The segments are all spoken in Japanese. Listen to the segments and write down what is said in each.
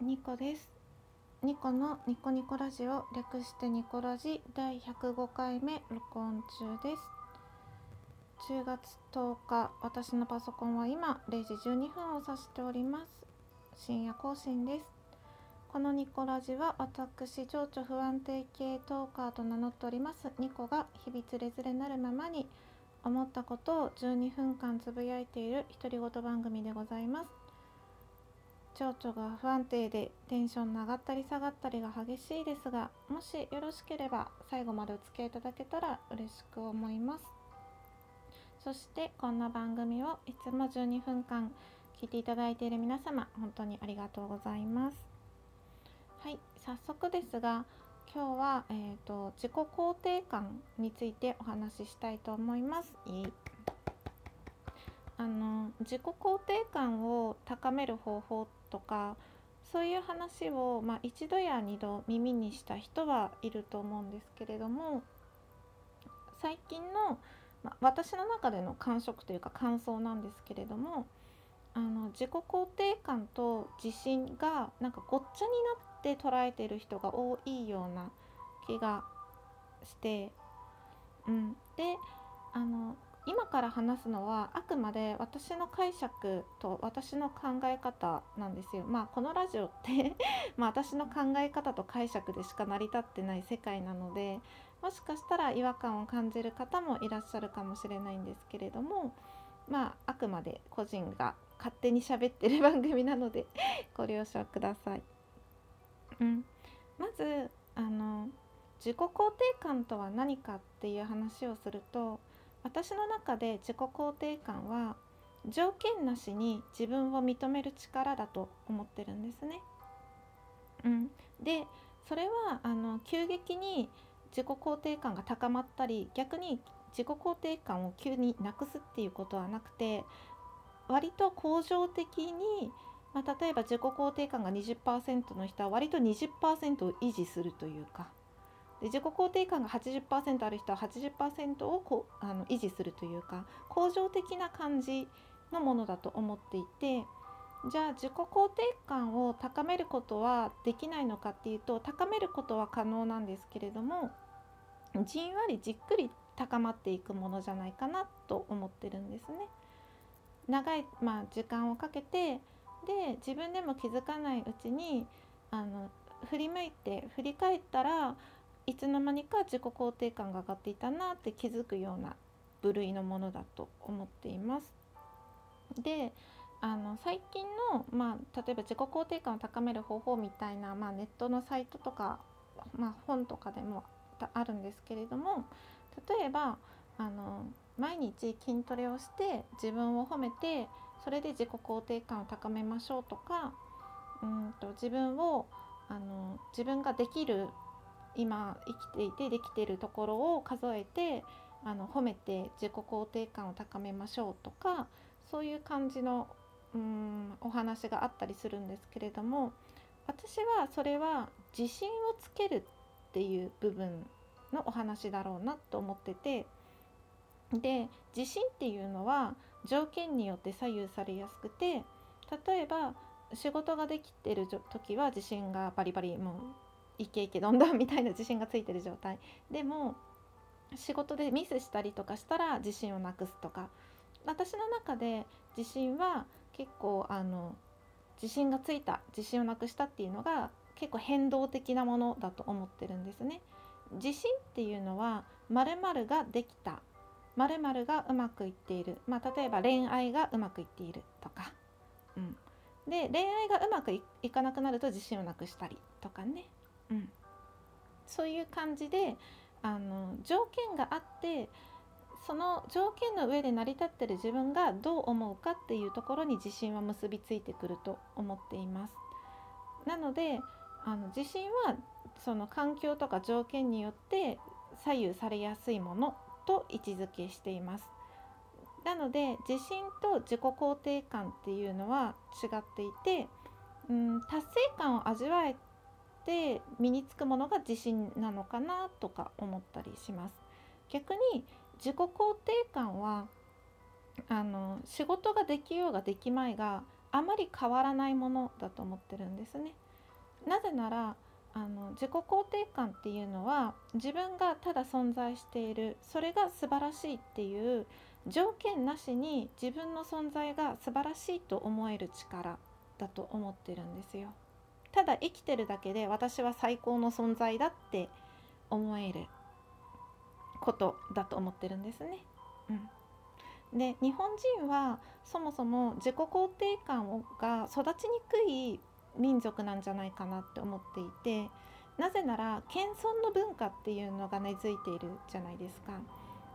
ニコです。ニコのニコニコラジオ略してニコラジ第105回目録音中です。10月10日私のパソコンは今0時12分を指しております。深夜更新です。このニコラジは私情緒不安定系トーカーと名乗っております。ニコが日々つれづれなるままに思ったことを12分間つぶやいている独り言番組でございます。情緒が不安定でテンションの上がったり下がったりが激しいですがもしよろしければ最後までお付き合いいただけたら嬉しく思います。そしてこんな番組をいつも12分間聞いていただいている皆様本当にありがとうございます。はい早速ですが今日は、えーと、自己肯定感についてお話ししたいと思います。あの自己肯定感を高める方法とかそういう話を、まあ、一度や二度耳にした人はいると思うんですけれども最近の、まあ、私の中での感触というか感想なんですけれどもあの自己肯定感と自信がなんかごっちゃになって捉えてる人が多いような気がして、うん、であの今から話すのはあくまで私の解釈と私の考え方なんですよ。まあこのラジオって まあ私の考え方と解釈でしか成り立ってない世界なのでもしかしたら違和感を感じる方もいらっしゃるかもしれないんですけれどもまああくまで個人が勝手に喋ってる番組なので ご了承ください。うん、まずあの自己肯定感とは何かっていう話をすると私の中で自己肯定感は条件なしに自分を認める力だと思ってるんですね。うん、でそれはあの急激に自己肯定感が高まったり逆に自己肯定感を急になくすっていうことはなくて割と恒常的に、まあ、例えば自己肯定感が20%の人は割と20%を維持するというかで自己肯定感が80%ある人は80%をこうあの維持するというか恒常的な感じのものだと思っていてじゃあ自己肯定感を高めることはできないのかっていうと高めることは可能なんですけれどもじんわりじっくり高まっていくものじゃないかなと思ってるんですね。長い、まあ、時間をかけてで自分でも気づかないうちにあの振り向いて振り返ったらいつの間にか自己肯定感が上がっていたなって気づくような部類のものだと思っています。であの最近の、まあ、例えば自己肯定感を高める方法みたいな、まあ、ネットのサイトとか、まあ、本とかでもあるんですけれども例えばあの毎日筋トレをして自分を褒めてそれで自己肯定感を高めましょうとかうんと自分をあの自分ができる今生きていてできているところを数えてあの褒めて自己肯定感を高めましょうとかそういう感じのうんお話があったりするんですけれども私はそれは自信をつけるっていう部分のお話だろうなと思っててで自信っていうのは条件によって左右されやすくて例えば仕事ができてる時は自信がバリバリもうイケイケどんどんみたいな自信がついてる状態。でも仕事でミスしたりとかしたら自信をなくすとか。私の中で自信は結構あの自信がついた自信をなくしたっていうのが結構変動的なものだと思ってるんですね。自信っていうのは〇〇ができた〇〇がうまくいっている、まあ、例えば恋愛がうまくいっているとか、うん、で恋愛がうまくいかなくなると自信をなくしたりとかね。うん、そういう感じであの条件があってその条件の上で成り立ってる自分がどう思うかっていうところに自信は結びついてくると思っています。なのであの自信はその環境とか条件によって左右されやすいものと位置づけしています。なので自信と自己肯定感っていうのは違っていて、うん、達成感を味わえて身につくものが自信なのかなとか思ったりします。逆に自己肯定感はあの仕事ができようができまいがあまり変わらないものだと思ってるんですね。なぜならあの自己肯定感っていうのは自分がただ存在しているそれが素晴らしいっていう条件なしに自分の存在が素晴らしいと思える力だと思ってるんですよ。ただ生きてるだけで私は最高の存在だって思えることだと思ってるんですね。うん、で日本人はそもそも自己肯定感が育ちにくい民族なんじゃないかなって思っていてなぜなら謙遜の文化っていうのが根付いているじゃないですか。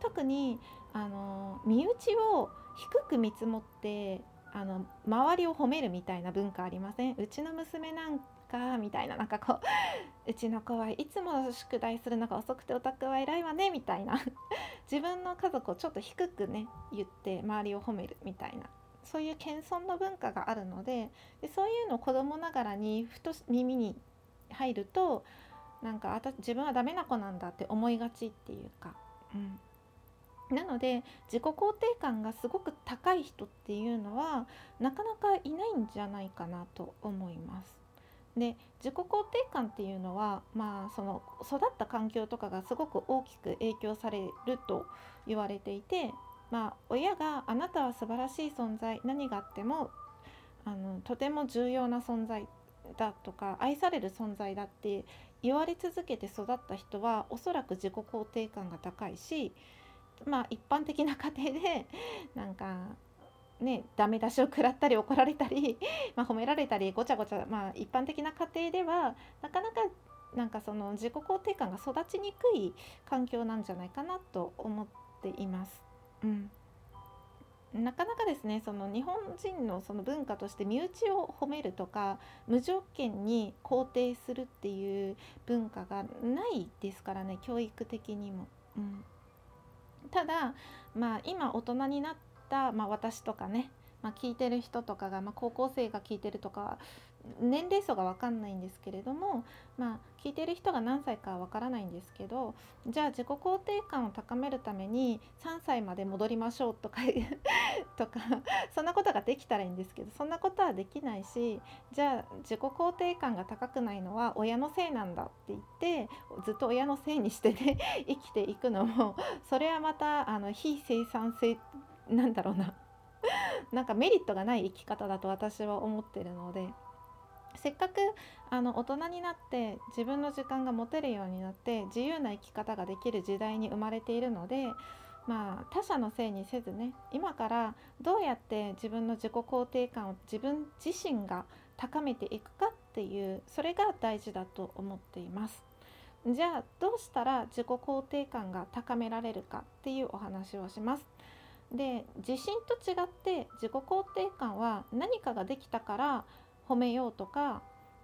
特にあの身内を低く見積もってあの周りを褒めるみたいな文化ありません？うちの娘なんかみたいななんかこう うちの子はいつも宿題するのが遅くてお宅は偉いわねみたいな。自分の家族をちょっと低くね言って周りを褒めるみたいな。そういう謙遜の文化があるのででそういうのを子供ながらにふと耳に入るとなんか自分はダメな子なんだって思いがちっていうか、うん、なので自己肯定感がすごく高い人っていうのはなかなかいないんじゃないかなと思います。で自己肯定感っていうのは、まあ、その育った環境とかがすごく大きく影響されると言われていて、まあ、親が「あなたは素晴らしい存在何があってもあのとても重要な存在だ」とか「愛される存在だ」って言われ続けて育った人はおそらく自己肯定感が高いしまあ一般的な家庭で なんかねダメ出しを食らったり怒られたり、まあ、褒められたりごちゃごちゃ、まあ、一般的な家庭ではなかなかなんかその自己肯定感が育ちにくい環境なんじゃないかなと思っています。うんなかなかですねその日本人のその文化として身内を褒めるとか無条件に肯定するっていう文化がないですからね教育的にも。うんただ、まあ、今大人になった、まあ、私とかね、まあ、聞いてる人とかが、まあ、高校生が聞いてるとか年齢層が分かんないんですけれども、まあ、聞いてる人が何歳かは分からないんですけどじゃあ自己肯定感を高めるために3歳まで戻りましょうとか とかそんなことができたらいいんですけどそんなことはできないしじゃあ自己肯定感が高くないのは親のせいなんだって言ってずっと親のせいにしてね 生きていくのもそれはまたあの非生産性なんだろうななんかメリットがない生き方だと私は思ってるので。せっかくあの大人になって自分の時間が持てるようになって自由な生き方ができる時代に生まれているのでまあ他者のせいにせずね今からどうやって自分の自己肯定感を自分自身が高めていくかっていうそれが大事だと思っています。じゃあどうしたら自己肯定感が高められるかっていうお話をします。で自信と違って自己肯定感は何かができたから褒めようとか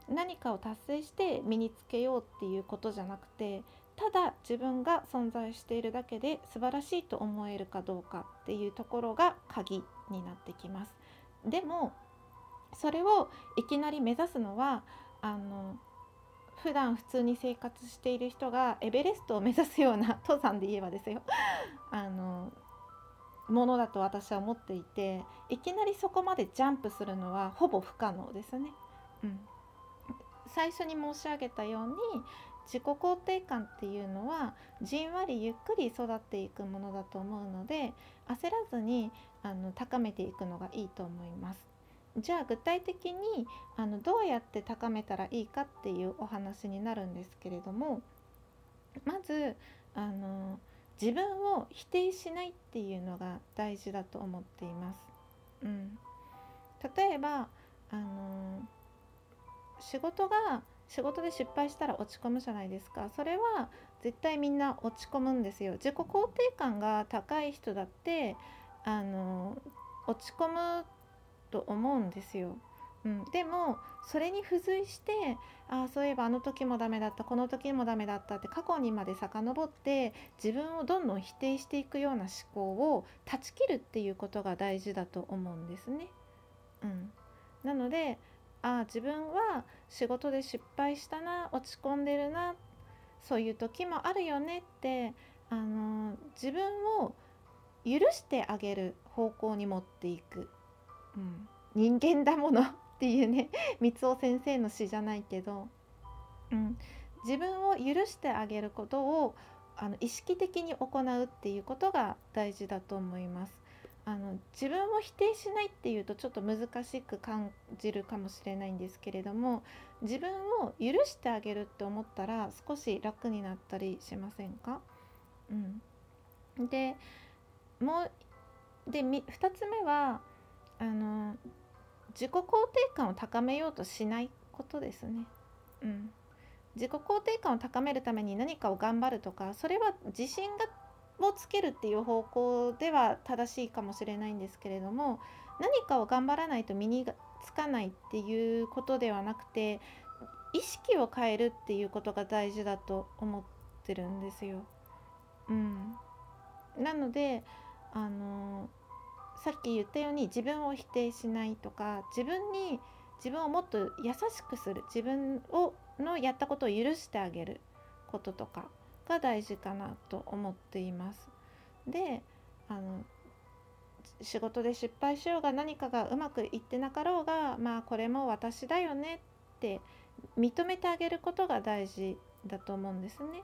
何かを達成して身につけようっていうことじゃなくてただ自分が存在しているだけで素晴らしいと思えるかどうかっていうところが鍵になってきます。でもそれをいきなり目指すのはあの普段普通に生活している人がエベレストを目指すような登山で言えばですよあのものだと私は思っていていきなりそこまでジャンプするのはほぼ不可能ですね。うん、最初に申し上げたように自己肯定感っていうのはじんわりゆっくり育っていくものだと思うので焦らずにあの高めていくのがいいと思います。じゃあ具体的にあのどうやって高めたらいいかっていうお話になるんですけれどもまずあの自分を否定しないっていうのが大事だと思っています。うん、例えばあの仕事が仕事で失敗したら落ち込むじゃないですか。それは絶対みんな落ち込むんですよ。自己肯定感が高い人だってあの落ち込むと思うんですよ。うん、でもそれに付随してあそういえばあの時もダメだったこの時もダメだったって過去にまで遡って自分をどんどん否定していくような思考を断ち切るっていうことが大事だと思うんですね。うん、なのでああ自分は仕事で失敗したな落ち込んでるなそういう時もあるよねってあの自分を許してあげる方向に持っていく、うん、人間だもの。っていうね三尾先生の詩じゃないけど、うん、自分を許してあげることをあの意識的に行うっていうことが大事だと思います。あの自分を否定しないっていうとちょっと難しく感じるかもしれないんですけれども自分を許してあげるって思ったら少し楽になったりしませんか、うん、でもうで2つ目はあの自己肯定感を高めようとしないことですね。うん、自己肯定感を高めるために何かを頑張るとかそれは自信がをつけるっていう方向では正しいかもしれないんですけれども何かを頑張らないと身につかないっていうことではなくて意識を変えるっていうことが大事だと思ってるんですよ。うん、なのであのさっき言ったように自分を否定しないとか自分に自分をもっと優しくする自分をのやったことを許してあげることとかが大事かなと思っています。であの仕事で失敗しようが何かがうまくいってなかろうがまあこれも私だよねって認めてあげることが大事だと思うんですね。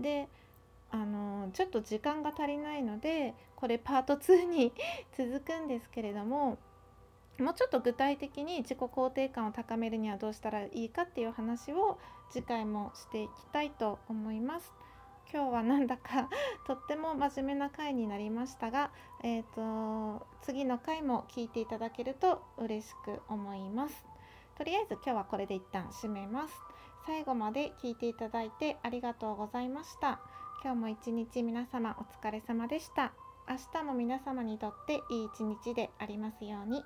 であのちょっと時間が足りないのでこれパート2に 続くんですけれどももうちょっと具体的に自己肯定感を高めるにはどうしたらいいかっていう話を次回もしていきたいと思います。今日はなんだか とっても真面目な回になりましたが、えーと、次の回も聞いていただけると嬉しく思います。とりあえず今日はこれで一旦締めます。最後まで聞いていただいてありがとうございました。今日も一日皆様お疲れ様でした。明日も皆様にとっていい一日でありますように。